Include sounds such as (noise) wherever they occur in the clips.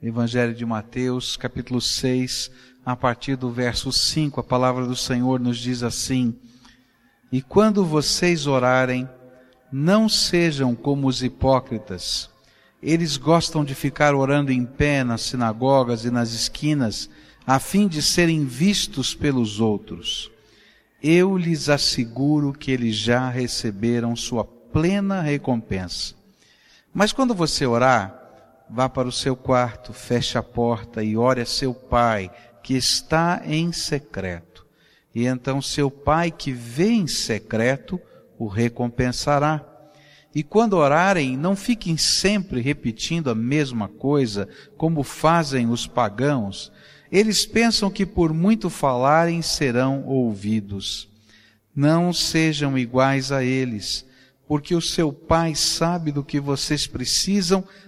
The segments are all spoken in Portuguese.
Evangelho de Mateus, capítulo 6, a partir do verso 5, a palavra do Senhor nos diz assim: E quando vocês orarem, não sejam como os hipócritas. Eles gostam de ficar orando em pé nas sinagogas e nas esquinas, a fim de serem vistos pelos outros. Eu lhes asseguro que eles já receberam sua plena recompensa. Mas quando você orar, vá para o seu quarto, feche a porta e ore a seu pai, que está em secreto. E então seu pai que vê em secreto o recompensará. E quando orarem, não fiquem sempre repetindo a mesma coisa, como fazem os pagãos. Eles pensam que por muito falarem serão ouvidos. Não sejam iguais a eles, porque o seu Pai sabe do que vocês precisam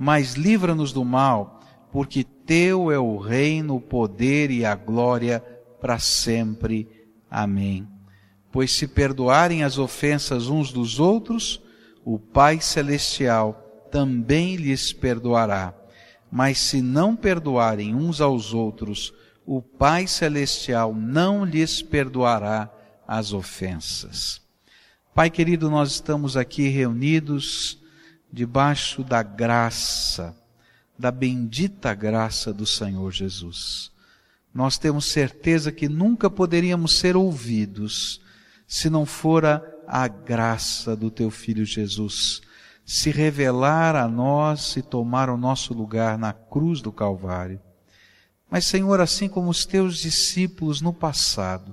mas livra-nos do mal, porque teu é o reino, o poder e a glória para sempre. Amém. Pois se perdoarem as ofensas uns dos outros, o Pai Celestial também lhes perdoará. Mas se não perdoarem uns aos outros, o Pai Celestial não lhes perdoará as ofensas. Pai querido, nós estamos aqui reunidos debaixo da graça, da bendita graça do Senhor Jesus. Nós temos certeza que nunca poderíamos ser ouvidos se não fora a graça do teu filho Jesus se revelar a nós e tomar o nosso lugar na cruz do Calvário. Mas, Senhor, assim como os teus discípulos no passado,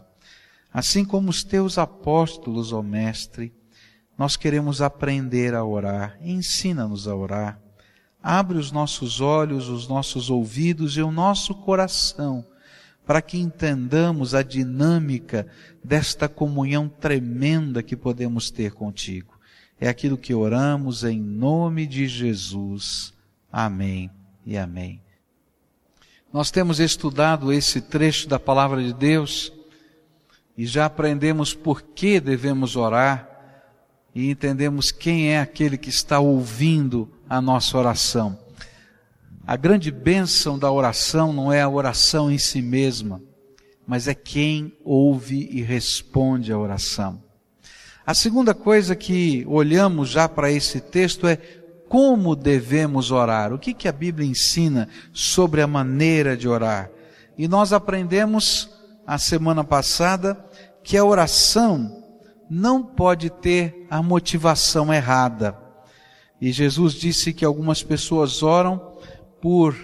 assim como os teus apóstolos, ó Mestre, nós queremos aprender a orar. Ensina-nos a orar. Abre os nossos olhos, os nossos ouvidos e o nosso coração para que entendamos a dinâmica desta comunhão tremenda que podemos ter contigo. É aquilo que oramos em nome de Jesus. Amém e amém. Nós temos estudado esse trecho da palavra de Deus e já aprendemos por que devemos orar e entendemos quem é aquele que está ouvindo a nossa oração. A grande bênção da oração não é a oração em si mesma, mas é quem ouve e responde à oração. A segunda coisa que olhamos já para esse texto é como devemos orar. O que, que a Bíblia ensina sobre a maneira de orar? E nós aprendemos a semana passada que a oração não pode ter a motivação errada. E Jesus disse que algumas pessoas oram por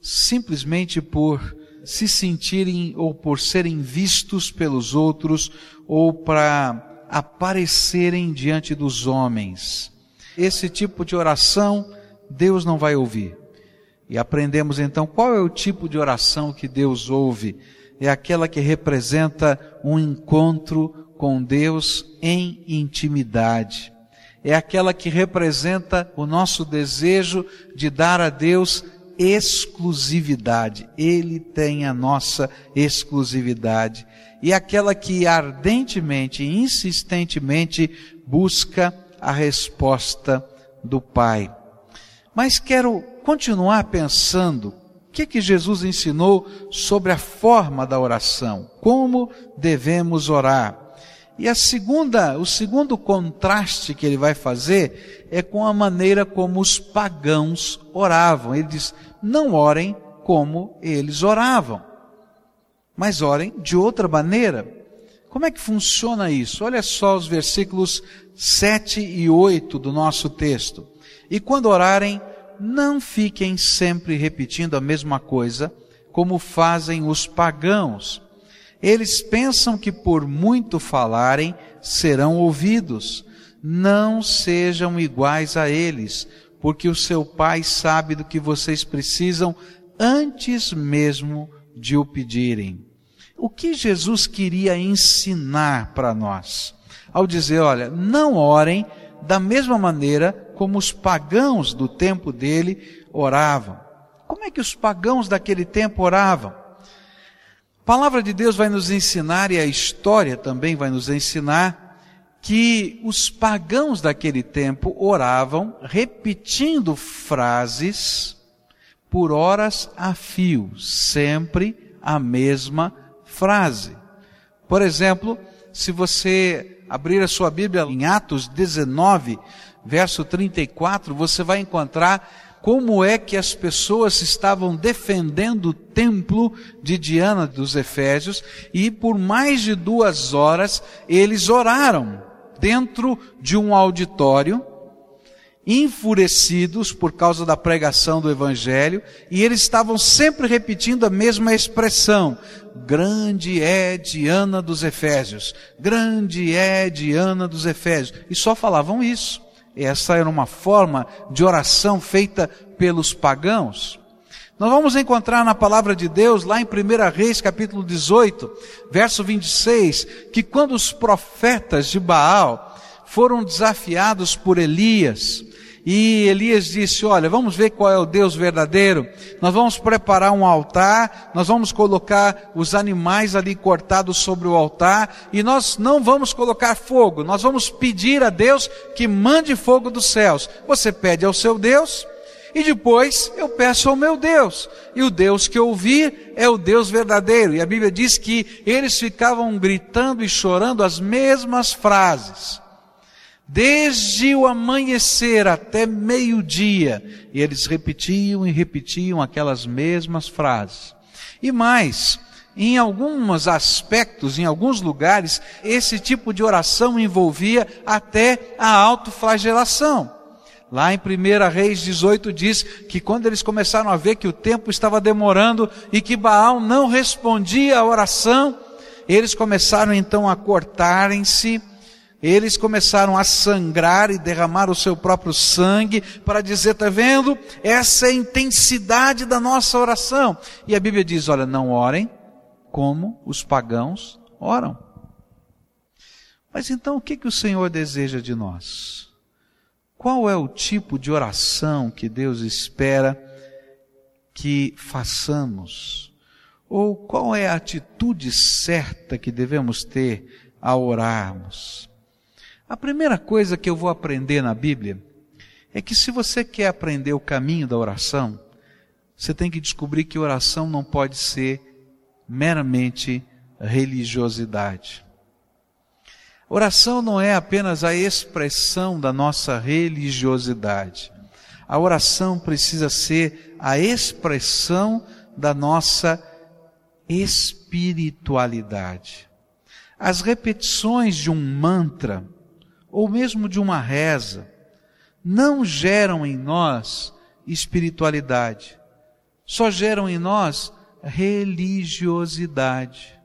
simplesmente por se sentirem ou por serem vistos pelos outros ou para aparecerem diante dos homens. Esse tipo de oração Deus não vai ouvir. E aprendemos então qual é o tipo de oração que Deus ouve. É aquela que representa um encontro com Deus em intimidade. É aquela que representa o nosso desejo de dar a Deus exclusividade. Ele tem a nossa exclusividade. E aquela que ardentemente e insistentemente busca a resposta do Pai. Mas quero continuar pensando o que, que Jesus ensinou sobre a forma da oração, como devemos orar. E a segunda, o segundo contraste que ele vai fazer é com a maneira como os pagãos oravam. Ele diz: não orem como eles oravam, mas orem de outra maneira. Como é que funciona isso? Olha só os versículos 7 e 8 do nosso texto. E quando orarem, não fiquem sempre repetindo a mesma coisa, como fazem os pagãos eles pensam que por muito falarem serão ouvidos. Não sejam iguais a eles, porque o seu Pai sabe do que vocês precisam antes mesmo de o pedirem. O que Jesus queria ensinar para nós? Ao dizer, olha, não orem da mesma maneira como os pagãos do tempo dele oravam. Como é que os pagãos daquele tempo oravam? Palavra de Deus vai nos ensinar, e a história também vai nos ensinar, que os pagãos daquele tempo oravam repetindo frases por horas a fio, sempre a mesma frase. Por exemplo, se você abrir a sua Bíblia em Atos 19, verso 34, você vai encontrar como é que as pessoas estavam defendendo o templo de Diana dos Efésios e por mais de duas horas eles oraram dentro de um auditório enfurecidos por causa da pregação do Evangelho, e eles estavam sempre repetindo a mesma expressão: Grande é Diana dos Efésios, grande é Diana dos Efésios, e só falavam isso. Essa era uma forma de oração feita pelos pagãos. Nós vamos encontrar na palavra de Deus, lá em 1 Reis, capítulo 18, verso 26, que quando os profetas de Baal foram desafiados por Elias, e Elias disse: Olha, vamos ver qual é o Deus verdadeiro. Nós vamos preparar um altar, nós vamos colocar os animais ali cortados sobre o altar, e nós não vamos colocar fogo, nós vamos pedir a Deus que mande fogo dos céus. Você pede ao seu Deus, e depois eu peço ao meu Deus. E o Deus que eu ouvir é o Deus verdadeiro. E a Bíblia diz que eles ficavam gritando e chorando as mesmas frases desde o amanhecer até meio-dia, e eles repetiam e repetiam aquelas mesmas frases. E mais, em alguns aspectos, em alguns lugares, esse tipo de oração envolvia até a autoflagelação. Lá em 1 Reis 18 diz que quando eles começaram a ver que o tempo estava demorando e que Baal não respondia à oração, eles começaram então a cortarem-se, eles começaram a sangrar e derramar o seu próprio sangue para dizer, tá vendo? Essa é a intensidade da nossa oração. E a Bíblia diz, olha, não orem como os pagãos oram. Mas então o que, que o Senhor deseja de nós? Qual é o tipo de oração que Deus espera que façamos? Ou qual é a atitude certa que devemos ter ao orarmos? A primeira coisa que eu vou aprender na Bíblia é que se você quer aprender o caminho da oração, você tem que descobrir que oração não pode ser meramente religiosidade. Oração não é apenas a expressão da nossa religiosidade. A oração precisa ser a expressão da nossa espiritualidade. As repetições de um mantra ou mesmo de uma reza, não geram em nós espiritualidade, só geram em nós religiosidade.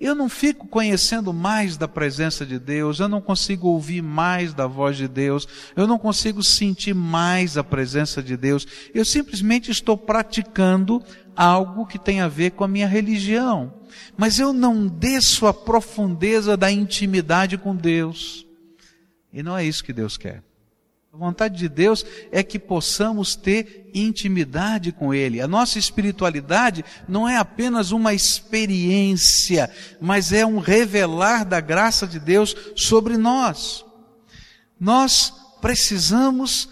Eu não fico conhecendo mais da presença de Deus, eu não consigo ouvir mais da voz de Deus, eu não consigo sentir mais a presença de Deus, eu simplesmente estou praticando algo que tem a ver com a minha religião, mas eu não desço a profundeza da intimidade com Deus. E não é isso que Deus quer. A vontade de Deus é que possamos ter intimidade com Ele. A nossa espiritualidade não é apenas uma experiência, mas é um revelar da graça de Deus sobre nós. Nós precisamos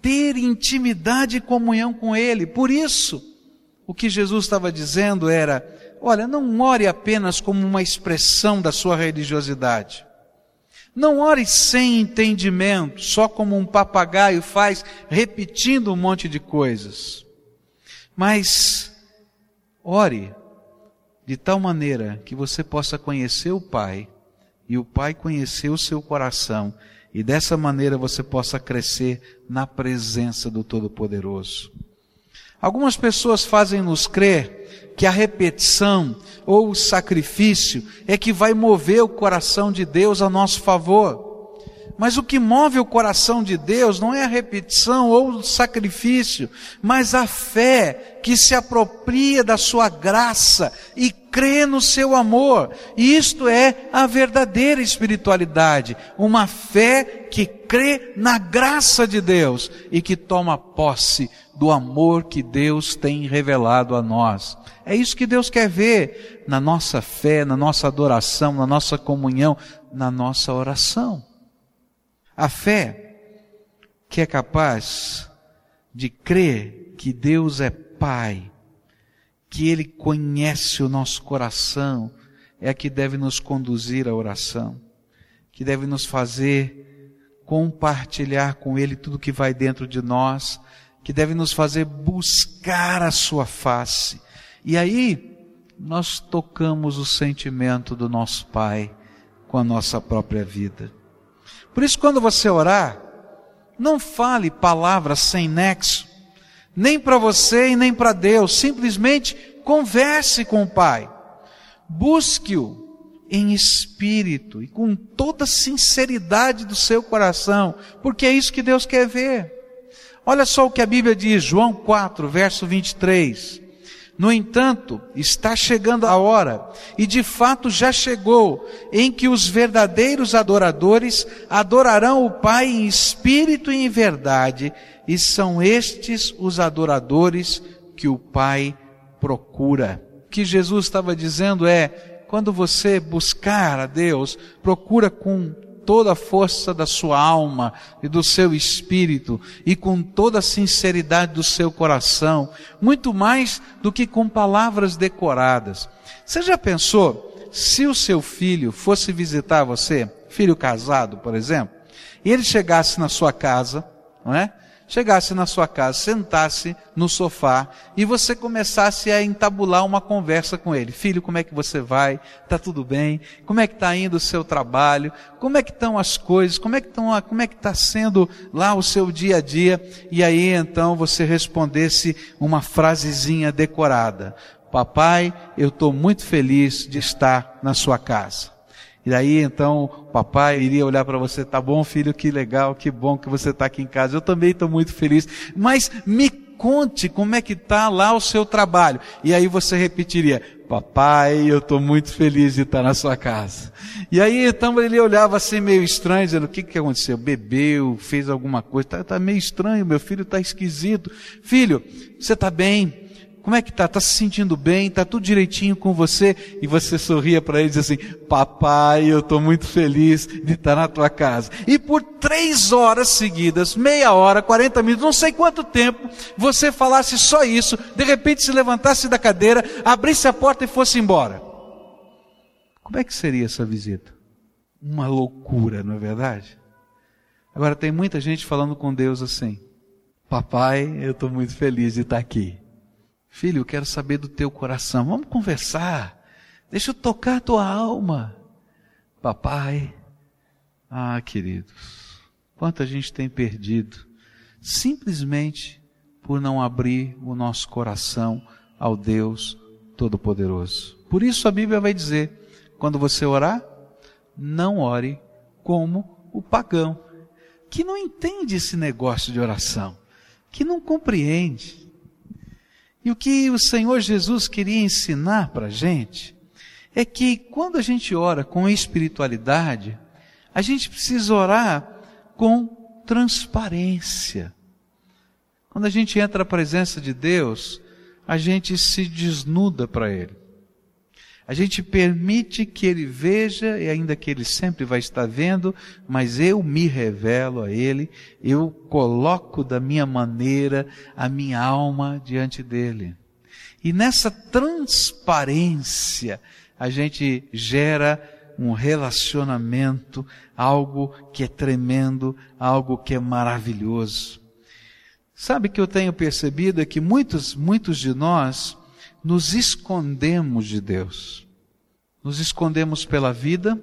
ter intimidade e comunhão com Ele. Por isso, o que Jesus estava dizendo era: olha, não ore apenas como uma expressão da sua religiosidade. Não ore sem entendimento, só como um papagaio faz, repetindo um monte de coisas. Mas ore de tal maneira que você possa conhecer o Pai e o Pai conhecer o seu coração e dessa maneira você possa crescer na presença do Todo-Poderoso. Algumas pessoas fazem nos crer que a repetição ou o sacrifício é que vai mover o coração de Deus a nosso favor. Mas o que move o coração de Deus não é a repetição ou o sacrifício, mas a fé que se apropria da sua graça e crê no seu amor. E isto é a verdadeira espiritualidade, uma fé que crê na graça de Deus e que toma posse do amor que Deus tem revelado a nós. É isso que Deus quer ver na nossa fé, na nossa adoração, na nossa comunhão, na nossa oração. A fé que é capaz de crer que Deus é Pai, que Ele conhece o nosso coração, é a que deve nos conduzir à oração, que deve nos fazer compartilhar com Ele tudo que vai dentro de nós, que deve nos fazer buscar a Sua face. E aí, nós tocamos o sentimento do nosso Pai com a nossa própria vida. Por isso, quando você orar, não fale palavras sem nexo, nem para você e nem para Deus, simplesmente converse com o Pai. Busque-o em espírito e com toda sinceridade do seu coração, porque é isso que Deus quer ver. Olha só o que a Bíblia diz, João 4, verso 23. No entanto, está chegando a hora, e de fato já chegou, em que os verdadeiros adoradores adorarão o Pai em espírito e em verdade, e são estes os adoradores que o Pai procura. O que Jesus estava dizendo é: quando você buscar a Deus, procura com toda a força da sua alma e do seu espírito e com toda a sinceridade do seu coração, muito mais do que com palavras decoradas. Você já pensou se o seu filho fosse visitar você, filho casado, por exemplo, e ele chegasse na sua casa, não é? Chegasse na sua casa, sentasse no sofá e você começasse a entabular uma conversa com ele. Filho, como é que você vai? Tá tudo bem? Como é que está indo o seu trabalho? Como é que estão as coisas? Como é que estão, como é que está sendo lá o seu dia a dia? E aí então você respondesse uma frasezinha decorada. Papai, eu estou muito feliz de estar na sua casa. E daí então o papai iria olhar para você, tá bom filho, que legal, que bom que você está aqui em casa. Eu também estou muito feliz. Mas me conte como é que está lá o seu trabalho. E aí você repetiria, papai, eu estou muito feliz de estar na sua casa. E aí então ele olhava assim meio estranho, dizendo, o que que aconteceu? Bebeu, fez alguma coisa, está tá meio estranho, meu filho está esquisito. Filho, você está bem? Como é que tá? Tá se sentindo bem? Tá tudo direitinho com você? E você sorria para ele e diz assim: Papai, eu estou muito feliz de estar na tua casa. E por três horas seguidas, meia hora, quarenta minutos, não sei quanto tempo, você falasse só isso, de repente se levantasse da cadeira, abrisse a porta e fosse embora. Como é que seria essa visita? Uma loucura, não é verdade? Agora tem muita gente falando com Deus assim: Papai, eu estou muito feliz de estar aqui. Filho, eu quero saber do teu coração. Vamos conversar. Deixa eu tocar a tua alma. Papai, ah, queridos, quanta gente tem perdido simplesmente por não abrir o nosso coração ao Deus Todo-Poderoso. Por isso a Bíblia vai dizer: quando você orar, não ore como o pagão, que não entende esse negócio de oração, que não compreende. E o que o Senhor Jesus queria ensinar para a gente é que quando a gente ora com espiritualidade, a gente precisa orar com transparência. Quando a gente entra na presença de Deus, a gente se desnuda para Ele. A gente permite que Ele veja, e ainda que Ele sempre vai estar vendo, mas eu me revelo a Ele, eu coloco da minha maneira a minha alma diante dEle. E nessa transparência, a gente gera um relacionamento, algo que é tremendo, algo que é maravilhoso. Sabe que eu tenho percebido é que muitos, muitos de nós, nos escondemos de Deus. Nos escondemos pela vida,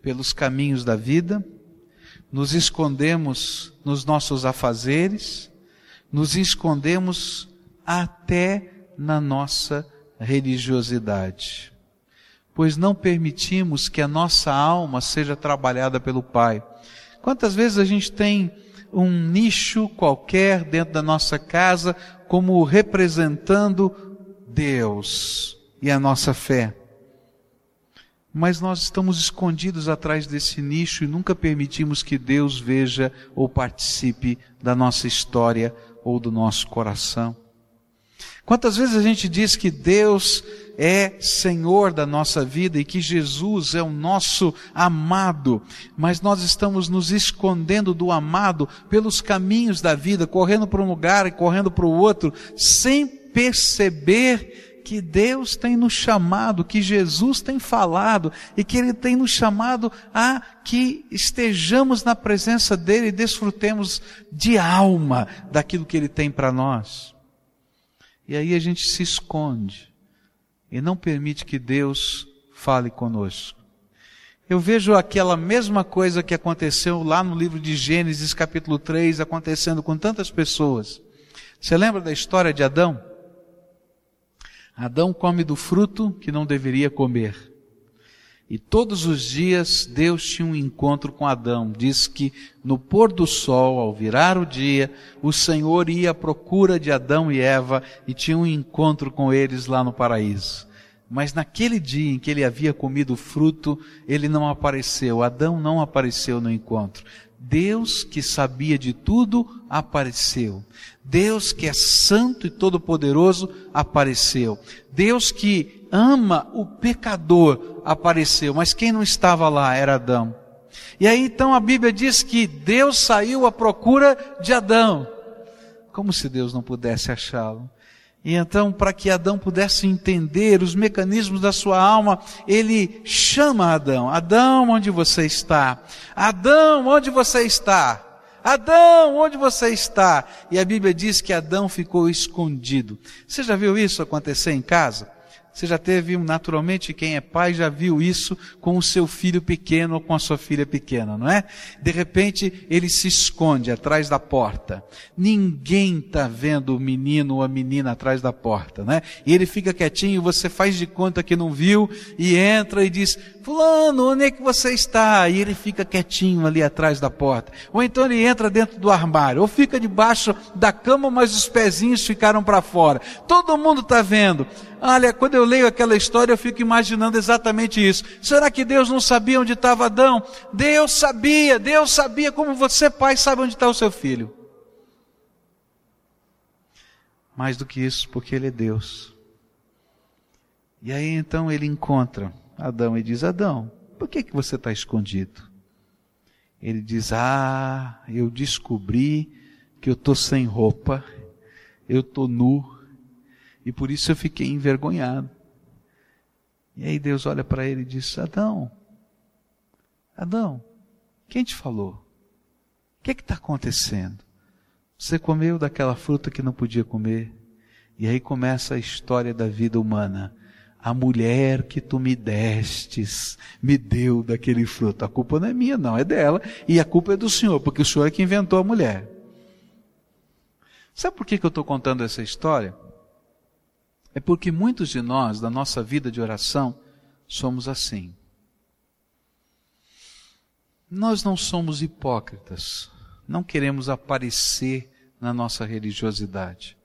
pelos caminhos da vida, nos escondemos nos nossos afazeres, nos escondemos até na nossa religiosidade. Pois não permitimos que a nossa alma seja trabalhada pelo Pai. Quantas vezes a gente tem um nicho qualquer dentro da nossa casa como representando Deus e a nossa fé? Mas nós estamos escondidos atrás desse nicho e nunca permitimos que Deus veja ou participe da nossa história ou do nosso coração. Quantas vezes a gente diz que Deus é Senhor da nossa vida e que Jesus é o nosso amado, mas nós estamos nos escondendo do amado pelos caminhos da vida, correndo para um lugar e correndo para o outro, sem perceber que Deus tem nos chamado, que Jesus tem falado e que Ele tem nos chamado a que estejamos na presença dEle e desfrutemos de alma daquilo que Ele tem para nós. E aí a gente se esconde e não permite que Deus fale conosco. Eu vejo aquela mesma coisa que aconteceu lá no livro de Gênesis, capítulo 3, acontecendo com tantas pessoas. Você lembra da história de Adão? Adão come do fruto que não deveria comer. E todos os dias Deus tinha um encontro com Adão. Diz que no pôr do sol, ao virar o dia, o Senhor ia à procura de Adão e Eva e tinha um encontro com eles lá no paraíso. Mas naquele dia em que ele havia comido o fruto, ele não apareceu. Adão não apareceu no encontro. Deus que sabia de tudo apareceu. Deus que é santo e todo-poderoso apareceu. Deus que ama o pecador apareceu, mas quem não estava lá era Adão. E aí então a Bíblia diz que Deus saiu à procura de Adão. Como se Deus não pudesse achá-lo. E então, para que Adão pudesse entender os mecanismos da sua alma, ele chama Adão: Adão, onde você está? Adão, onde você está? Adão, onde você está? E a Bíblia diz que Adão ficou escondido. Você já viu isso acontecer em casa? Você já teve, naturalmente, quem é pai já viu isso com o seu filho pequeno ou com a sua filha pequena, não é? De repente, ele se esconde atrás da porta. Ninguém está vendo o menino ou a menina atrás da porta, né? E ele fica quietinho, você faz de conta que não viu e entra e diz, fulano, onde é que você está? E ele fica quietinho ali atrás da porta. Ou então ele entra dentro do armário, ou fica debaixo da cama, mas os pezinhos ficaram para fora. Todo mundo está vendo. Olha, quando eu leio aquela história, eu fico imaginando exatamente isso. Será que Deus não sabia onde estava Adão? Deus sabia, Deus sabia como você, pai, sabe onde está o seu filho. Mais do que isso, porque Ele é Deus. E aí então ele encontra Adão e diz: Adão, por que, que você está escondido? Ele diz: Ah, eu descobri que eu estou sem roupa, eu estou nu, e por isso eu fiquei envergonhado. E aí Deus olha para ele e diz: Adão, Adão, quem te falou? O que é está acontecendo? Você comeu daquela fruta que não podia comer. E aí começa a história da vida humana. A mulher que tu me destes me deu daquele fruto. A culpa não é minha, não, é dela. E a culpa é do Senhor, porque o Senhor é que inventou a mulher. Sabe por que, que eu estou contando essa história? É porque muitos de nós, da nossa vida de oração, somos assim. Nós não somos hipócritas, não queremos aparecer na nossa religiosidade,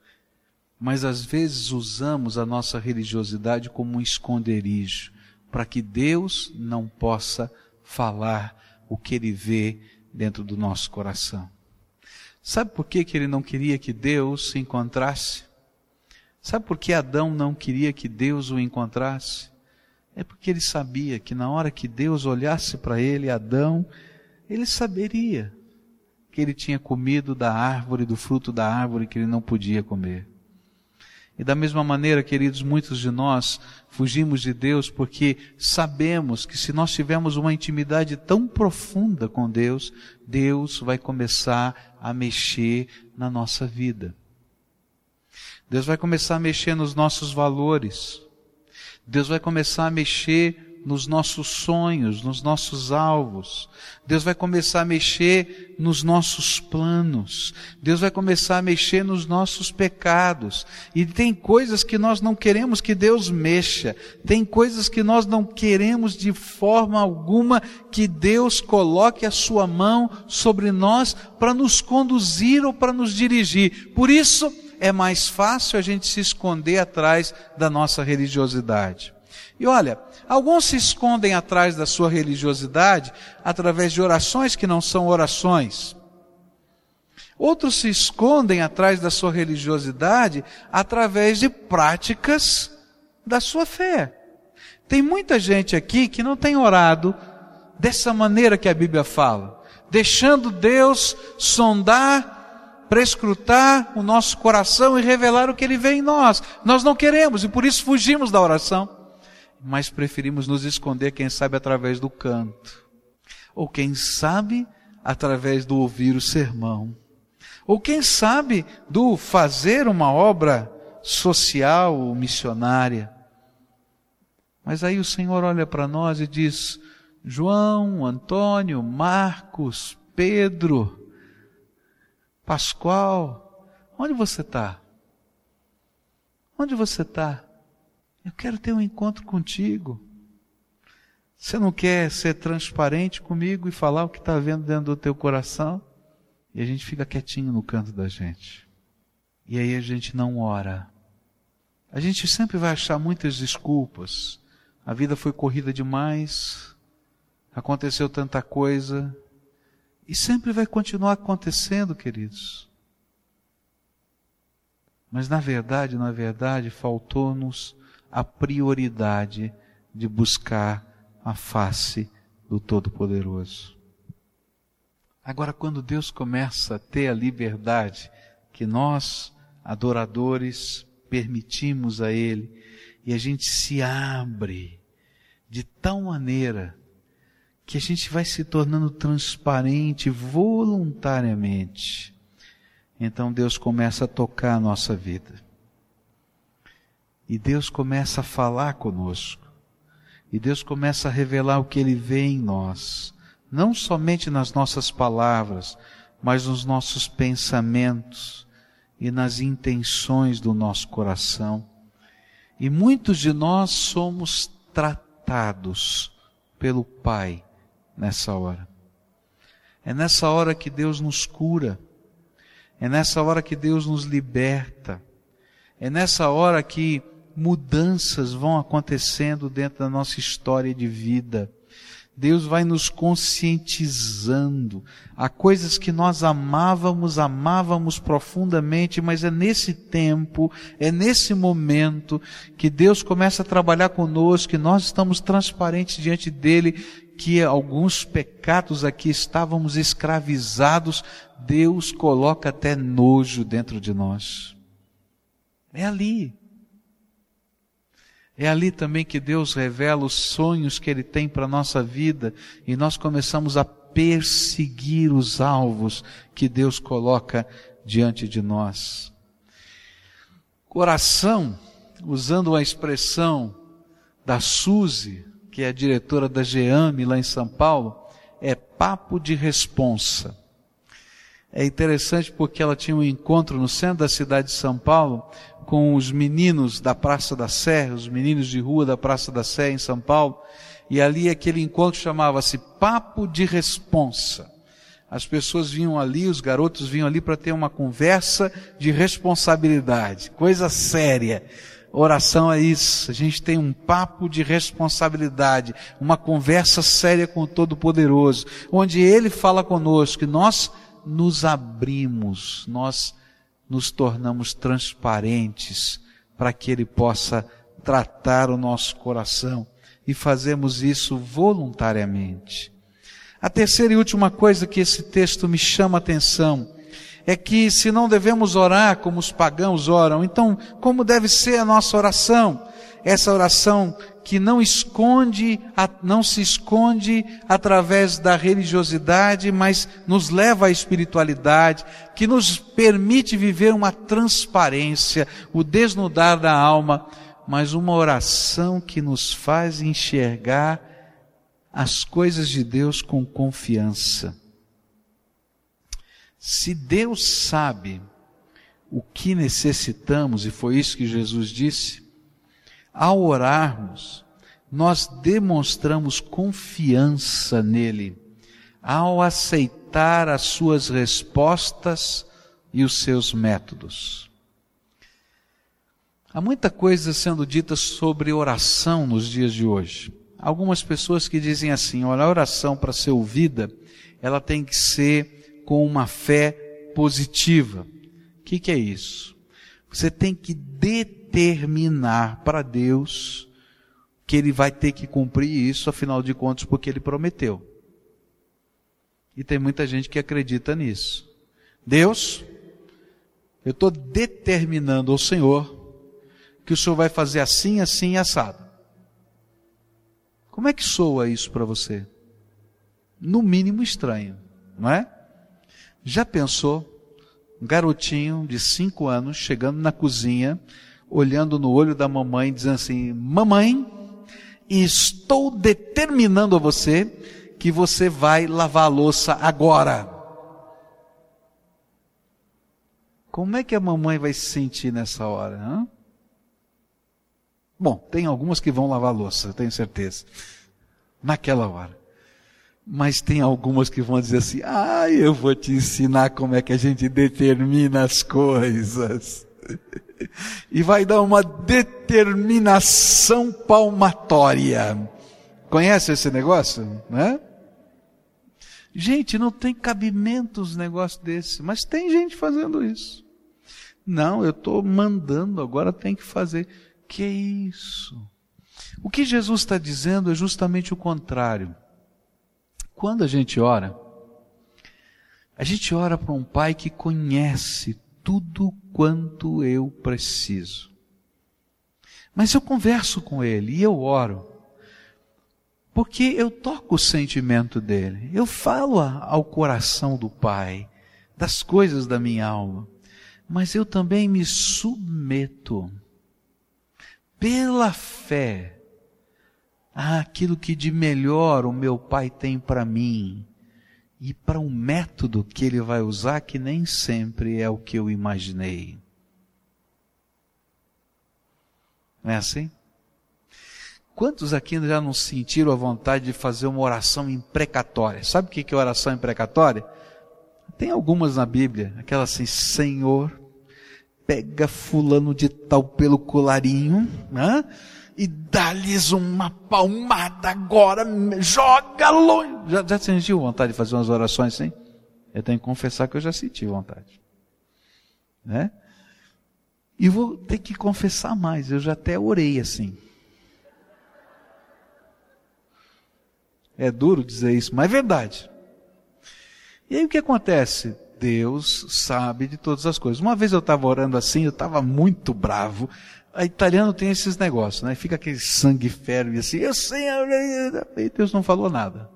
mas às vezes usamos a nossa religiosidade como um esconderijo, para que Deus não possa falar o que Ele vê dentro do nosso coração. Sabe por que, que ele não queria que Deus se encontrasse? Sabe por que Adão não queria que Deus o encontrasse? É porque ele sabia que na hora que Deus olhasse para ele, Adão, ele saberia que ele tinha comido da árvore, do fruto da árvore que ele não podia comer. E da mesma maneira, queridos, muitos de nós fugimos de Deus porque sabemos que se nós tivermos uma intimidade tão profunda com Deus, Deus vai começar a mexer na nossa vida. Deus vai começar a mexer nos nossos valores. Deus vai começar a mexer nos nossos sonhos, nos nossos alvos. Deus vai começar a mexer nos nossos planos. Deus vai começar a mexer nos nossos pecados. E tem coisas que nós não queremos que Deus mexa. Tem coisas que nós não queremos de forma alguma que Deus coloque a sua mão sobre nós para nos conduzir ou para nos dirigir. Por isso, é mais fácil a gente se esconder atrás da nossa religiosidade. E olha, alguns se escondem atrás da sua religiosidade através de orações que não são orações. Outros se escondem atrás da sua religiosidade através de práticas da sua fé. Tem muita gente aqui que não tem orado dessa maneira que a Bíblia fala, deixando Deus sondar prescrutar o nosso coração e revelar o que ele vê em nós. Nós não queremos e por isso fugimos da oração, mas preferimos nos esconder, quem sabe, através do canto, ou quem sabe, através do ouvir o sermão, ou quem sabe, do fazer uma obra social ou missionária. Mas aí o Senhor olha para nós e diz: João, Antônio, Marcos, Pedro, Pascoal, onde você está? Onde você está? Eu quero ter um encontro contigo. Você não quer ser transparente comigo e falar o que está vendo dentro do teu coração? E a gente fica quietinho no canto da gente. E aí a gente não ora. A gente sempre vai achar muitas desculpas. A vida foi corrida demais. Aconteceu tanta coisa. E sempre vai continuar acontecendo, queridos. Mas na verdade, na verdade, faltou-nos a prioridade de buscar a face do Todo-Poderoso. Agora, quando Deus começa a ter a liberdade que nós, adoradores, permitimos a Ele, e a gente se abre de tal maneira que a gente vai se tornando transparente voluntariamente. Então Deus começa a tocar a nossa vida. E Deus começa a falar conosco. E Deus começa a revelar o que Ele vê em nós. Não somente nas nossas palavras, mas nos nossos pensamentos e nas intenções do nosso coração. E muitos de nós somos tratados pelo Pai nessa hora. É nessa hora que Deus nos cura. É nessa hora que Deus nos liberta. É nessa hora que mudanças vão acontecendo dentro da nossa história de vida. Deus vai nos conscientizando a coisas que nós amávamos, amávamos profundamente, mas é nesse tempo, é nesse momento que Deus começa a trabalhar conosco, que nós estamos transparentes diante dele, que alguns pecados aqui estávamos escravizados, Deus coloca até nojo dentro de nós. É ali. É ali também que Deus revela os sonhos que Ele tem para a nossa vida e nós começamos a perseguir os alvos que Deus coloca diante de nós. Coração, usando a expressão da Suzy, que é a diretora da GEAME lá em São Paulo, é papo de responsa. É interessante porque ela tinha um encontro no centro da cidade de São Paulo com os meninos da Praça da Sé, os meninos de rua da Praça da Sé em São Paulo, e ali aquele encontro chamava-se Papo de Responsa. As pessoas vinham ali, os garotos vinham ali para ter uma conversa de responsabilidade, coisa séria. Oração é isso. A gente tem um papo de responsabilidade, uma conversa séria com o Todo-Poderoso, onde Ele fala conosco, e nós nos abrimos, nós nos tornamos transparentes para que Ele possa tratar o nosso coração e fazemos isso voluntariamente. A terceira e última coisa que esse texto me chama a atenção é que se não devemos orar como os pagãos oram, então como deve ser a nossa oração? Essa oração que não esconde, não se esconde através da religiosidade, mas nos leva à espiritualidade, que nos permite viver uma transparência, o desnudar da alma, mas uma oração que nos faz enxergar as coisas de Deus com confiança. Se Deus sabe o que necessitamos, e foi isso que Jesus disse, ao orarmos, nós demonstramos confiança nele, ao aceitar as suas respostas e os seus métodos. Há muita coisa sendo dita sobre oração nos dias de hoje. Algumas pessoas que dizem assim: olha, a oração para ser ouvida, ela tem que ser com uma fé positiva. O que, que é isso? Você tem que determinar para Deus que Ele vai ter que cumprir isso, afinal de contas, porque Ele prometeu. E tem muita gente que acredita nisso. Deus, eu estou determinando ao Senhor que o senhor vai fazer assim, assim, assado. Como é que soa isso para você? No mínimo estranho, não é? Já pensou um garotinho de cinco anos chegando na cozinha, olhando no olho da mamãe, dizendo assim: Mamãe, estou determinando a você que você vai lavar a louça agora. Como é que a mamãe vai se sentir nessa hora? Hein? Bom, tem algumas que vão lavar louça, eu tenho certeza. Naquela hora. Mas tem algumas que vão dizer assim: ah, eu vou te ensinar como é que a gente determina as coisas. (laughs) e vai dar uma determinação palmatória. Conhece esse negócio? Né? Gente, não tem cabimento os negócios desse, mas tem gente fazendo isso. Não, eu estou mandando, agora tem que fazer que isso? O que Jesus está dizendo é justamente o contrário. Quando a gente ora, a gente ora para um Pai que conhece tudo quanto eu preciso. Mas eu converso com Ele e eu oro, porque eu toco o sentimento dele, eu falo ao coração do Pai, das coisas da minha alma, mas eu também me submeto pela fé àquilo que de melhor o meu Pai tem para mim e para um método que ele vai usar que nem sempre é o que eu imaginei. Não é assim? Quantos aqui já não sentiram a vontade de fazer uma oração imprecatória? Sabe o que é oração imprecatória? Tem algumas na Bíblia, aquela assim, Senhor, pega fulano de tal pelo colarinho, né? E dá-lhes uma palmada agora, joga longe. Já, já sentiu vontade de fazer umas orações assim? Eu tenho que confessar que eu já senti vontade. Né? E vou ter que confessar mais, eu já até orei assim. É duro dizer isso, mas é verdade. E aí o que acontece? Deus sabe de todas as coisas. Uma vez eu estava orando assim, eu estava muito bravo. A italiano tem esses negócios, né? Fica aquele sangue ferve assim, eu sei, e Deus não falou nada.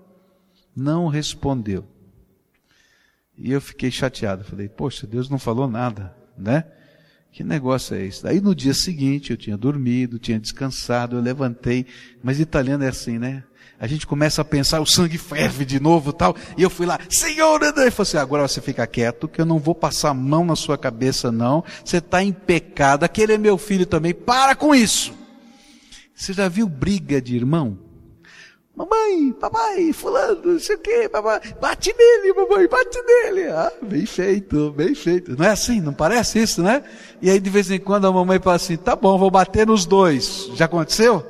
Não respondeu. E eu fiquei chateado. Falei, poxa, Deus não falou nada, né? Que negócio é esse? Aí no dia seguinte eu tinha dormido, tinha descansado, eu levantei, mas italiano é assim, né? A gente começa a pensar, o sangue ferve de novo tal. E eu fui lá, Senhor, e falei assim, agora você fica quieto, que eu não vou passar a mão na sua cabeça, não. Você está em pecado, aquele é meu filho também, para com isso. Você já viu briga de irmão? Mamãe, papai, fulano, não sei o que, papai, bate nele, mamãe, bate nele. Ah, bem feito, bem feito. Não é assim? Não parece isso, né? E aí de vez em quando a mamãe fala assim, tá bom, vou bater nos dois. Já aconteceu?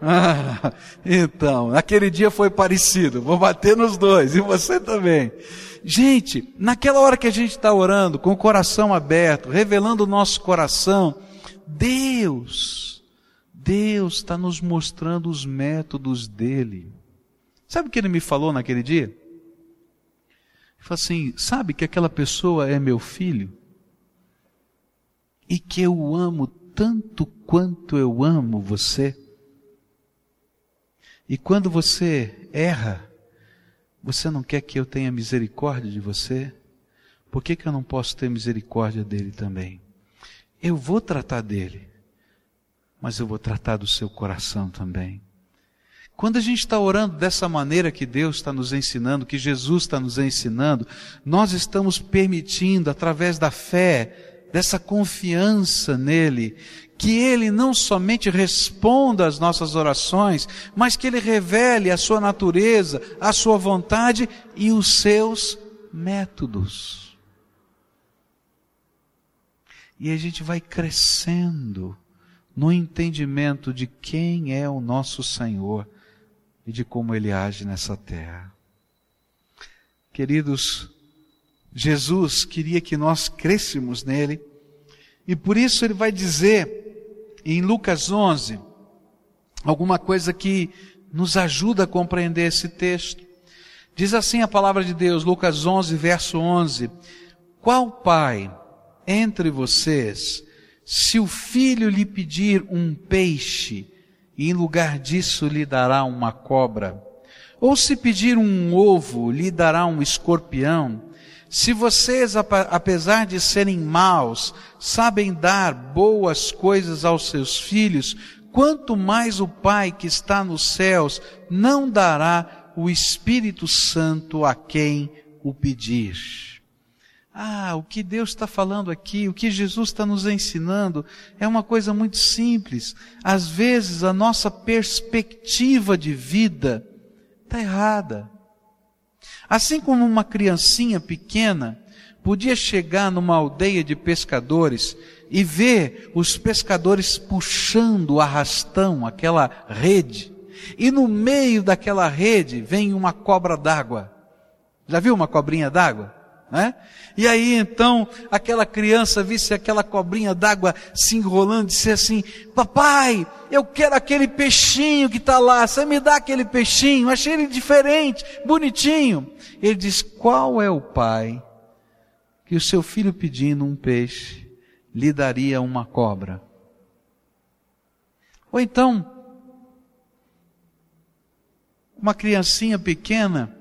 Ah, então, naquele dia foi parecido. Vou bater nos dois e você também. Gente, naquela hora que a gente está orando, com o coração aberto, revelando o nosso coração, Deus, Deus está nos mostrando os métodos dele. Sabe o que ele me falou naquele dia? Ele falou assim: sabe que aquela pessoa é meu filho? E que eu amo tanto quanto eu amo você? E quando você erra, você não quer que eu tenha misericórdia de você? Por que, que eu não posso ter misericórdia dele também? Eu vou tratar dele, mas eu vou tratar do seu coração também. Quando a gente está orando dessa maneira que Deus está nos ensinando, que Jesus está nos ensinando, nós estamos permitindo, através da fé, dessa confiança nele, que ele não somente responda às nossas orações, mas que ele revele a sua natureza, a sua vontade e os seus métodos. E a gente vai crescendo no entendimento de quem é o nosso Senhor e de como ele age nessa terra. Queridos, Jesus queria que nós crescemos nele, e por isso ele vai dizer em Lucas 11 alguma coisa que nos ajuda a compreender esse texto. Diz assim a palavra de Deus, Lucas 11, verso 11: Qual pai entre vocês, se o filho lhe pedir um peixe, e em lugar disso lhe dará uma cobra. Ou se pedir um ovo, lhe dará um escorpião. Se vocês, apesar de serem maus, sabem dar boas coisas aos seus filhos, quanto mais o Pai que está nos céus não dará o Espírito Santo a quem o pedir. Ah, o que Deus está falando aqui, o que Jesus está nos ensinando, é uma coisa muito simples. Às vezes a nossa perspectiva de vida está errada. Assim como uma criancinha pequena podia chegar numa aldeia de pescadores e ver os pescadores puxando o arrastão, aquela rede, e no meio daquela rede vem uma cobra d'água. Já viu uma cobrinha d'água? E aí então aquela criança visse aquela cobrinha d'água se enrolando, disse assim: Papai, eu quero aquele peixinho que está lá, você me dá aquele peixinho, achei ele diferente, bonitinho. Ele diz: Qual é o pai que o seu filho pedindo um peixe lhe daria uma cobra? Ou então, uma criancinha pequena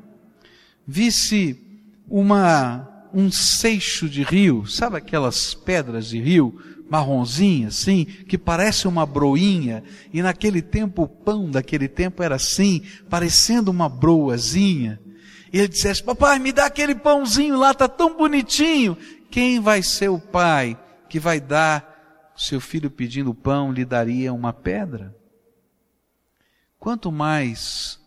visse uma, um seixo de rio, sabe aquelas pedras de rio marronzinhas, assim, que parece uma broinha, e naquele tempo o pão daquele tempo era assim, parecendo uma broazinha. E ele dissesse, papai, me dá aquele pãozinho lá, tá tão bonitinho. Quem vai ser o pai que vai dar seu filho pedindo pão, lhe daria uma pedra? Quanto mais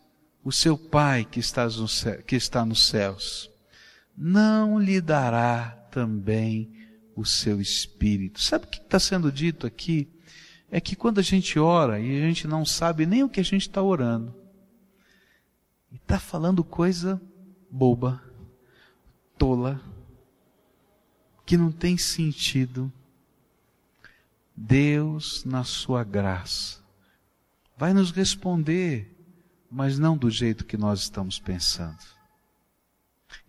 o seu pai que está, no que está nos céus não lhe dará também o seu espírito. Sabe o que está sendo dito aqui? É que quando a gente ora e a gente não sabe nem o que a gente está orando, e está falando coisa boba, tola, que não tem sentido, Deus, na sua graça, vai nos responder, mas não do jeito que nós estamos pensando.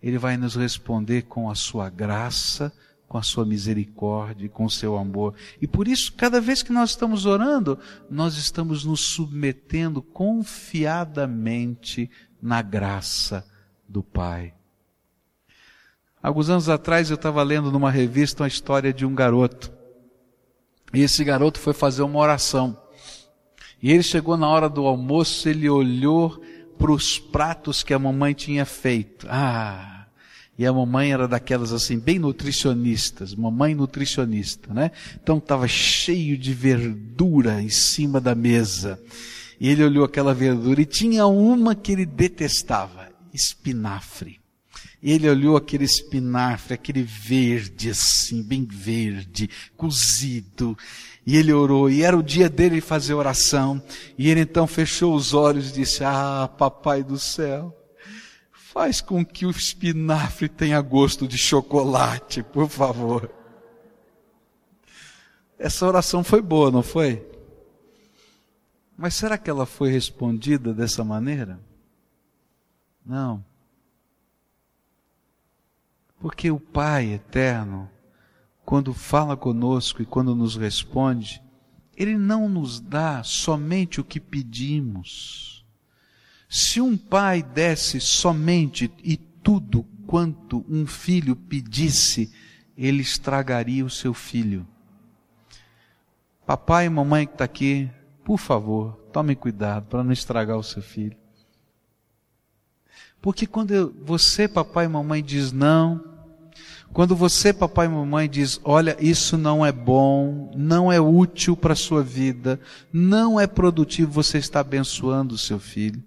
Ele vai nos responder com a sua graça, com a sua misericórdia, com o seu amor. E por isso, cada vez que nós estamos orando, nós estamos nos submetendo confiadamente na graça do Pai. Alguns anos atrás eu estava lendo numa revista uma história de um garoto. E esse garoto foi fazer uma oração. E ele chegou na hora do almoço, ele olhou para os pratos que a mamãe tinha feito. Ah, e a mamãe era daquelas assim, bem nutricionistas, mamãe nutricionista, né? Então estava cheio de verdura em cima da mesa. E ele olhou aquela verdura e tinha uma que ele detestava, espinafre. Ele olhou aquele espinafre, aquele verde assim, bem verde, cozido. E ele orou, e era o dia dele fazer oração. E ele então fechou os olhos e disse: Ah, papai do céu, faz com que o espinafre tenha gosto de chocolate, por favor. Essa oração foi boa, não foi? Mas será que ela foi respondida dessa maneira? Não. Porque o Pai eterno quando fala conosco e quando nos responde, Ele não nos dá somente o que pedimos. Se um pai desse somente e tudo quanto um filho pedisse, ele estragaria o seu filho. papai e mamãe que está aqui, por favor, tome cuidado para não estragar o seu filho. Porque quando você, papai e mamãe, diz não, quando você, papai e mamãe, diz: Olha, isso não é bom, não é útil para a sua vida, não é produtivo, você está abençoando o seu filho.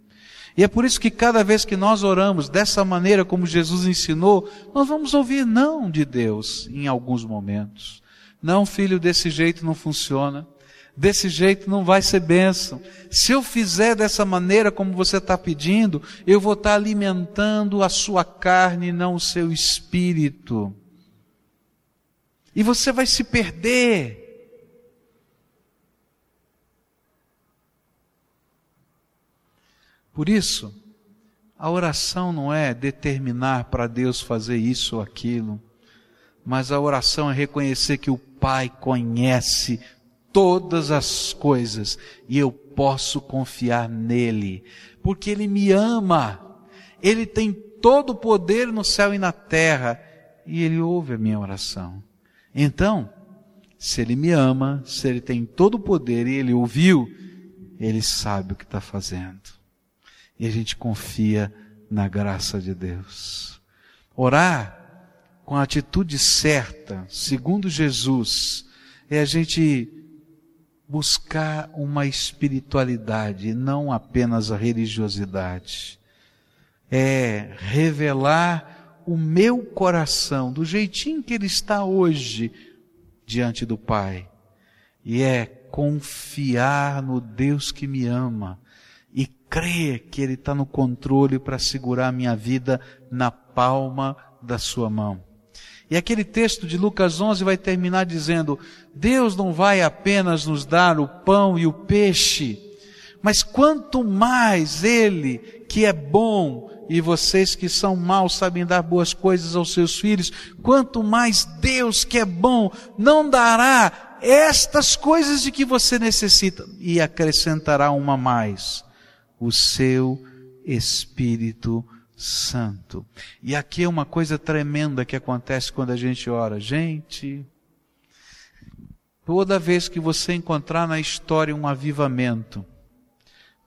E é por isso que cada vez que nós oramos dessa maneira como Jesus ensinou, nós vamos ouvir não de Deus em alguns momentos. Não, filho, desse jeito não funciona. Desse jeito não vai ser bênção. Se eu fizer dessa maneira como você está pedindo, eu vou estar alimentando a sua carne e não o seu espírito. E você vai se perder. Por isso, a oração não é determinar para Deus fazer isso ou aquilo, mas a oração é reconhecer que o Pai conhece todas as coisas e eu posso confiar nele, porque ele me ama, ele tem todo o poder no céu e na terra e ele ouve a minha oração. Então, se ele me ama, se ele tem todo o poder e ele ouviu, ele sabe o que está fazendo. E a gente confia na graça de Deus. Orar com a atitude certa, segundo Jesus, é a gente buscar uma espiritualidade, não apenas a religiosidade. É revelar o meu coração do jeitinho que ele está hoje diante do Pai. E é confiar no Deus que me ama e crer que Ele está no controle para segurar a minha vida na palma da Sua mão. E aquele texto de Lucas 11 vai terminar dizendo: Deus não vai apenas nos dar o pão e o peixe, mas quanto mais Ele, que é bom, e vocês que são maus sabem dar boas coisas aos seus filhos, quanto mais Deus, que é bom, não dará estas coisas de que você necessita, e acrescentará uma mais: o seu Espírito Santo. E aqui é uma coisa tremenda que acontece quando a gente ora. Gente, toda vez que você encontrar na história um avivamento,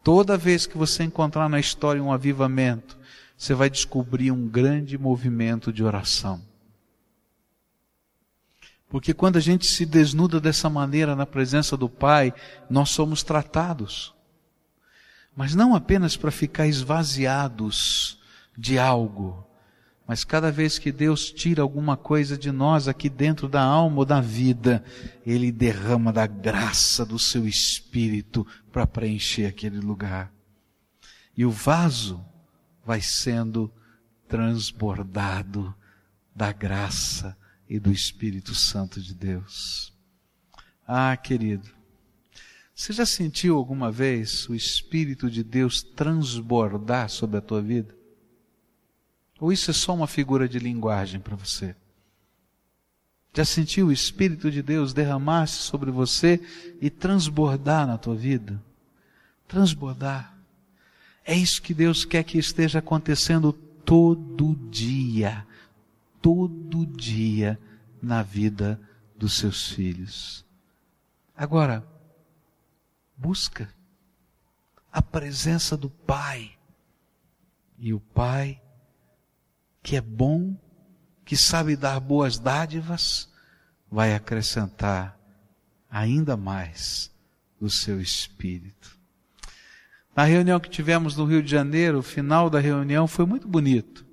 toda vez que você encontrar na história um avivamento, você vai descobrir um grande movimento de oração. Porque quando a gente se desnuda dessa maneira na presença do Pai, nós somos tratados. Mas não apenas para ficar esvaziados de algo. Mas cada vez que Deus tira alguma coisa de nós aqui dentro da alma ou da vida, Ele derrama da graça do seu espírito para preencher aquele lugar. E o vaso vai sendo transbordado da graça e do Espírito Santo de Deus. Ah, querido, você já sentiu alguma vez o Espírito de Deus transbordar sobre a tua vida? Ou isso é só uma figura de linguagem para você? Já sentiu o Espírito de Deus derramar-se sobre você e transbordar na tua vida? Transbordar. É isso que Deus quer que esteja acontecendo todo dia, todo dia na vida dos seus filhos. Agora, busca a presença do Pai. E o Pai que é bom, que sabe dar boas dádivas, vai acrescentar ainda mais do seu espírito. Na reunião que tivemos no Rio de Janeiro, o final da reunião foi muito bonito.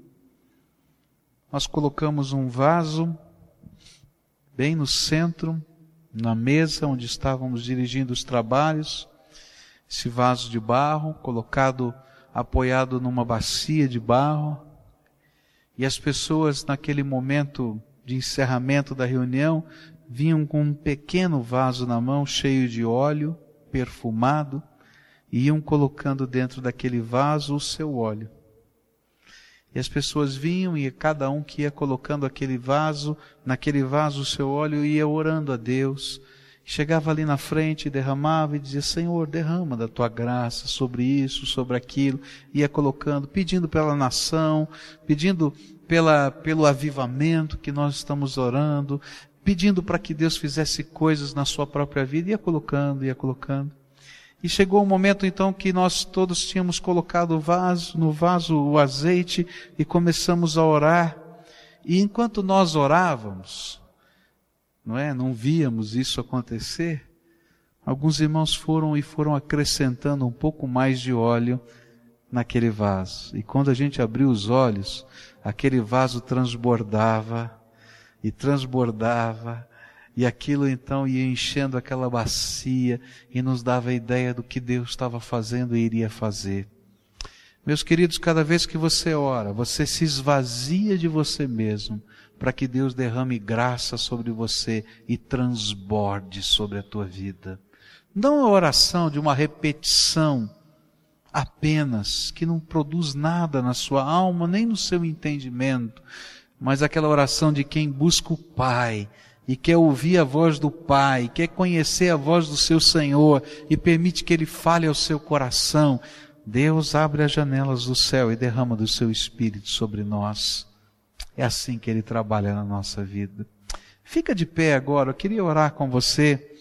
Nós colocamos um vaso bem no centro, na mesa onde estávamos dirigindo os trabalhos, esse vaso de barro colocado apoiado numa bacia de barro, e as pessoas, naquele momento de encerramento da reunião, vinham com um pequeno vaso na mão cheio de óleo perfumado e iam colocando dentro daquele vaso o seu óleo. E as pessoas vinham e cada um que ia colocando aquele vaso, naquele vaso o seu óleo, ia orando a Deus, chegava ali na frente, derramava e dizia: Senhor, derrama da tua graça sobre isso, sobre aquilo, ia colocando, pedindo pela nação, pedindo pela, pelo avivamento que nós estamos orando, pedindo para que Deus fizesse coisas na sua própria vida, ia colocando, ia colocando. E chegou o um momento então que nós todos tínhamos colocado o vaso, no vaso o azeite e começamos a orar. E enquanto nós orávamos, não é? Não víamos isso acontecer. Alguns irmãos foram e foram acrescentando um pouco mais de óleo naquele vaso. E quando a gente abriu os olhos, aquele vaso transbordava e transbordava, e aquilo então ia enchendo aquela bacia e nos dava a ideia do que Deus estava fazendo e iria fazer. Meus queridos, cada vez que você ora, você se esvazia de você mesmo para que Deus derrame graça sobre você e transborde sobre a tua vida. Não a oração de uma repetição apenas, que não produz nada na sua alma, nem no seu entendimento, mas aquela oração de quem busca o Pai e quer ouvir a voz do Pai, quer conhecer a voz do seu Senhor e permite que Ele fale ao seu coração. Deus abre as janelas do céu e derrama do seu Espírito sobre nós. É assim que Ele trabalha na nossa vida. Fica de pé agora, eu queria orar com você.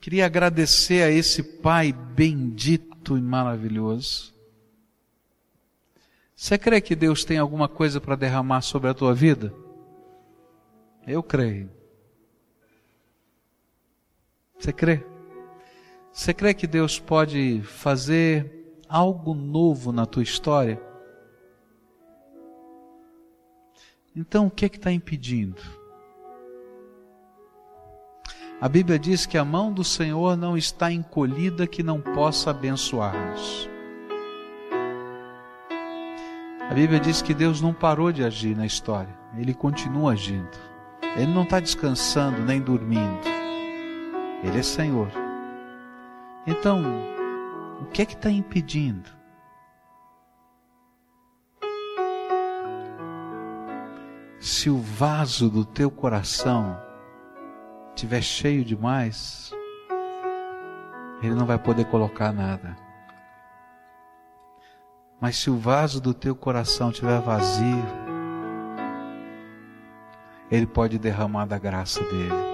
Queria agradecer a esse Pai bendito e maravilhoso. Você crê que Deus tem alguma coisa para derramar sobre a tua vida? Eu creio. Você crê? Você crê que Deus pode fazer algo novo na tua história? Então o que é que está impedindo? A Bíblia diz que a mão do Senhor não está encolhida que não possa abençoar-nos. A Bíblia diz que Deus não parou de agir na história, Ele continua agindo. Ele não está descansando nem dormindo. Ele é Senhor. Então, o que é que está impedindo? Se o vaso do teu coração estiver cheio demais, ele não vai poder colocar nada. Mas se o vaso do teu coração estiver vazio, ele pode derramar da graça dele.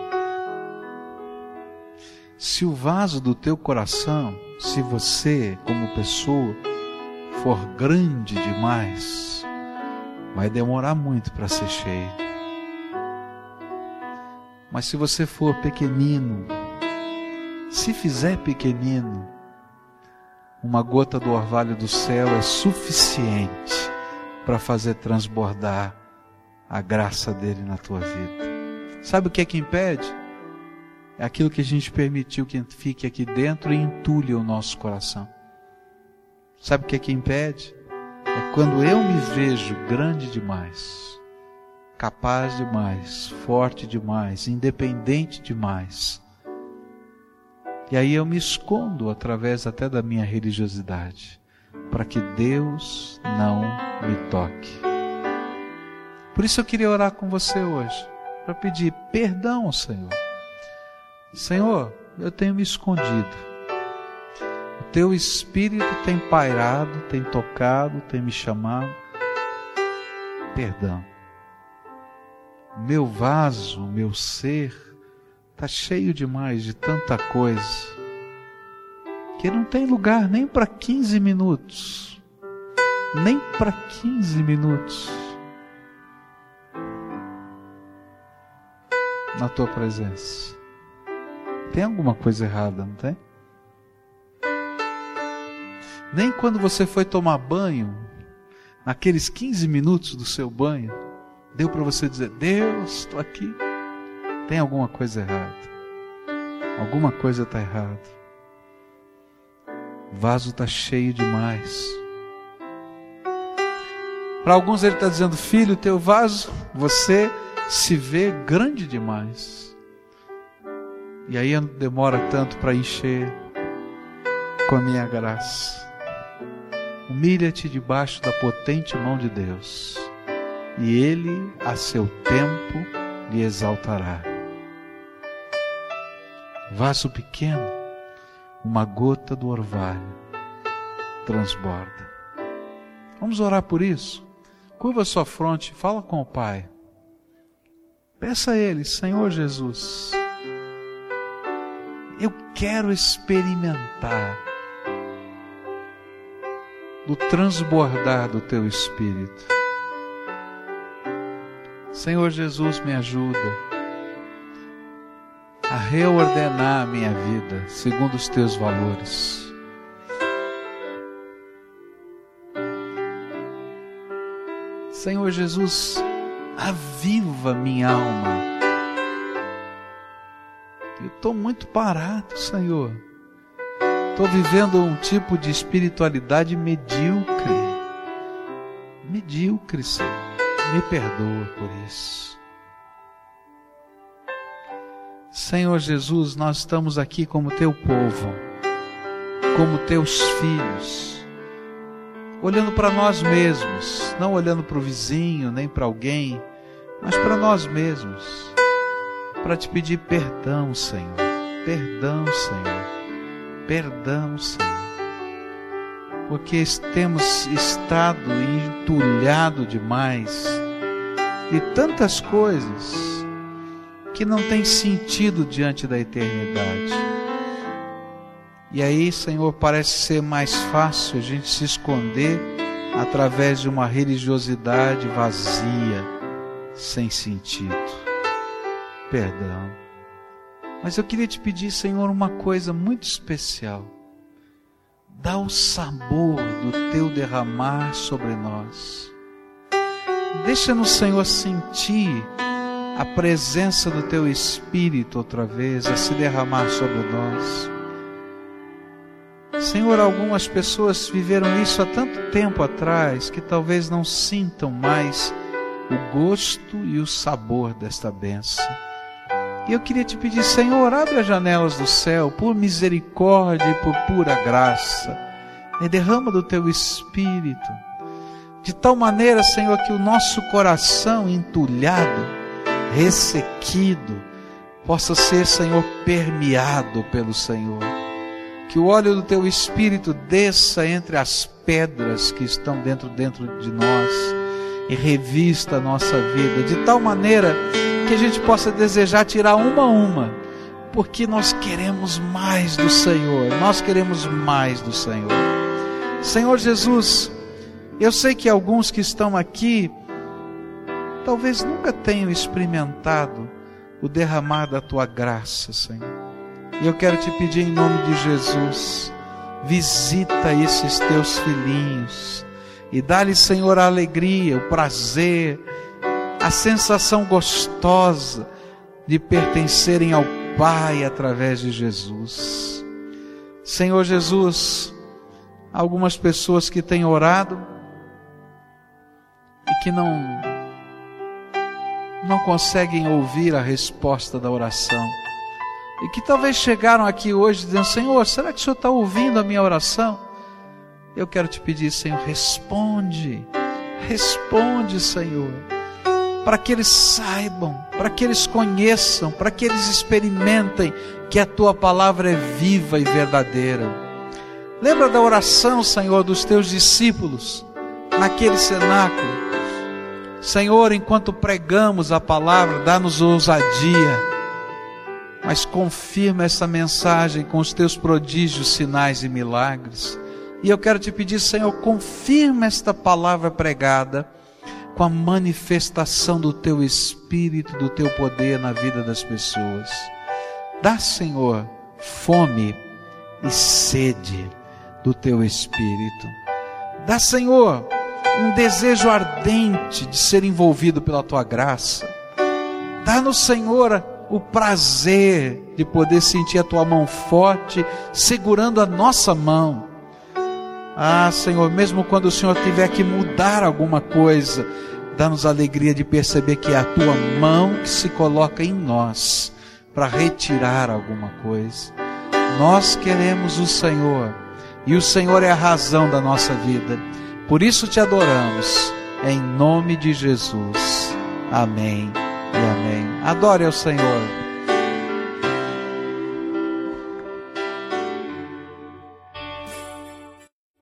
Se o vaso do teu coração, se você, como pessoa, for grande demais, vai demorar muito para ser cheio. Mas se você for pequenino, se fizer pequenino, uma gota do orvalho do céu é suficiente para fazer transbordar a graça dele na tua vida. Sabe o que é que impede? É aquilo que a gente permitiu que fique aqui dentro e entulhe o nosso coração. Sabe o que é que impede? É quando eu me vejo grande demais capaz demais, forte demais, independente demais. E aí eu me escondo através até da minha religiosidade, para que Deus não me toque. Por isso eu queria orar com você hoje, para pedir perdão ao Senhor. Senhor, eu tenho me escondido. O teu espírito tem pairado, tem tocado, tem me chamado. Perdão meu vaso, meu ser, está cheio demais de tanta coisa, que não tem lugar nem para 15 minutos. Nem para 15 minutos. Na tua presença. Tem alguma coisa errada, não tem? Nem quando você foi tomar banho, naqueles 15 minutos do seu banho, Deu para você dizer: Deus, estou aqui. Tem alguma coisa errada. Alguma coisa está errada. O vaso está cheio demais. Para alguns ele está dizendo: Filho, teu vaso, você se vê grande demais. E aí demora tanto para encher com a minha graça. Humilha-te debaixo da potente mão de Deus e ele a seu tempo lhe exaltará. Vaso pequeno, uma gota do orvalho transborda. Vamos orar por isso? Curva sua fronte, fala com o Pai. Peça a Ele, Senhor Jesus, eu quero experimentar do transbordar do Teu Espírito. Senhor Jesus, me ajuda a reordenar a minha vida segundo os Teus valores. Senhor Jesus, aviva minha alma. Eu estou muito parado, Senhor. Estou vivendo um tipo de espiritualidade medíocre. Medíocre, Senhor. Me perdoa por isso. Senhor Jesus, nós estamos aqui como teu povo, como teus filhos olhando para nós mesmos, não olhando para o vizinho, nem para alguém, mas para nós mesmos, para te pedir perdão, Senhor. Perdão, Senhor. Perdão, Senhor. Porque temos estado entulhado demais de tantas coisas que não tem sentido diante da eternidade. E aí, Senhor, parece ser mais fácil a gente se esconder através de uma religiosidade vazia, sem sentido. Perdão. Mas eu queria te pedir, Senhor, uma coisa muito especial. Dá o sabor do teu derramar sobre nós. Deixa-nos, Senhor, sentir a presença do teu Espírito outra vez a se derramar sobre nós. Senhor, algumas pessoas viveram isso há tanto tempo atrás que talvez não sintam mais o gosto e o sabor desta bênção. E eu queria te pedir, Senhor, abre as janelas do céu por misericórdia e por pura graça, e derrama do teu espírito, de tal maneira, Senhor, que o nosso coração entulhado, ressequido, possa ser, Senhor, permeado pelo Senhor. Que o óleo do teu espírito desça entre as pedras que estão dentro dentro de nós e revista a nossa vida. De tal maneira que a gente possa desejar tirar uma a uma, porque nós queremos mais do Senhor. Nós queremos mais do Senhor. Senhor Jesus, eu sei que alguns que estão aqui talvez nunca tenham experimentado o derramar da tua graça, Senhor. E eu quero te pedir em nome de Jesus, visita esses teus filhinhos e dá-lhes, Senhor, a alegria, o prazer, a sensação gostosa de pertencerem ao Pai através de Jesus. Senhor Jesus, algumas pessoas que têm orado e que não não conseguem ouvir a resposta da oração e que talvez chegaram aqui hoje dizendo: Senhor, será que o Senhor está ouvindo a minha oração? Eu quero te pedir, Senhor, responde, responde, Senhor, para que eles saibam, para que eles conheçam, para que eles experimentem que a tua palavra é viva e verdadeira. Lembra da oração, Senhor, dos teus discípulos naquele cenáculo? Senhor, enquanto pregamos a palavra, dá-nos ousadia mas confirma essa mensagem com os teus prodígios, sinais e milagres. E eu quero te pedir, Senhor, confirma esta palavra pregada com a manifestação do teu espírito, do teu poder na vida das pessoas. Dá, Senhor, fome e sede do teu espírito. Dá, Senhor, um desejo ardente de ser envolvido pela tua graça. Dá-nos, Senhor, o prazer de poder sentir a tua mão forte segurando a nossa mão. Ah, Senhor, mesmo quando o Senhor tiver que mudar alguma coisa, dá-nos alegria de perceber que é a tua mão que se coloca em nós para retirar alguma coisa. Nós queremos o Senhor e o Senhor é a razão da nossa vida. Por isso te adoramos, em nome de Jesus. Amém e amém. Adore ao Senhor.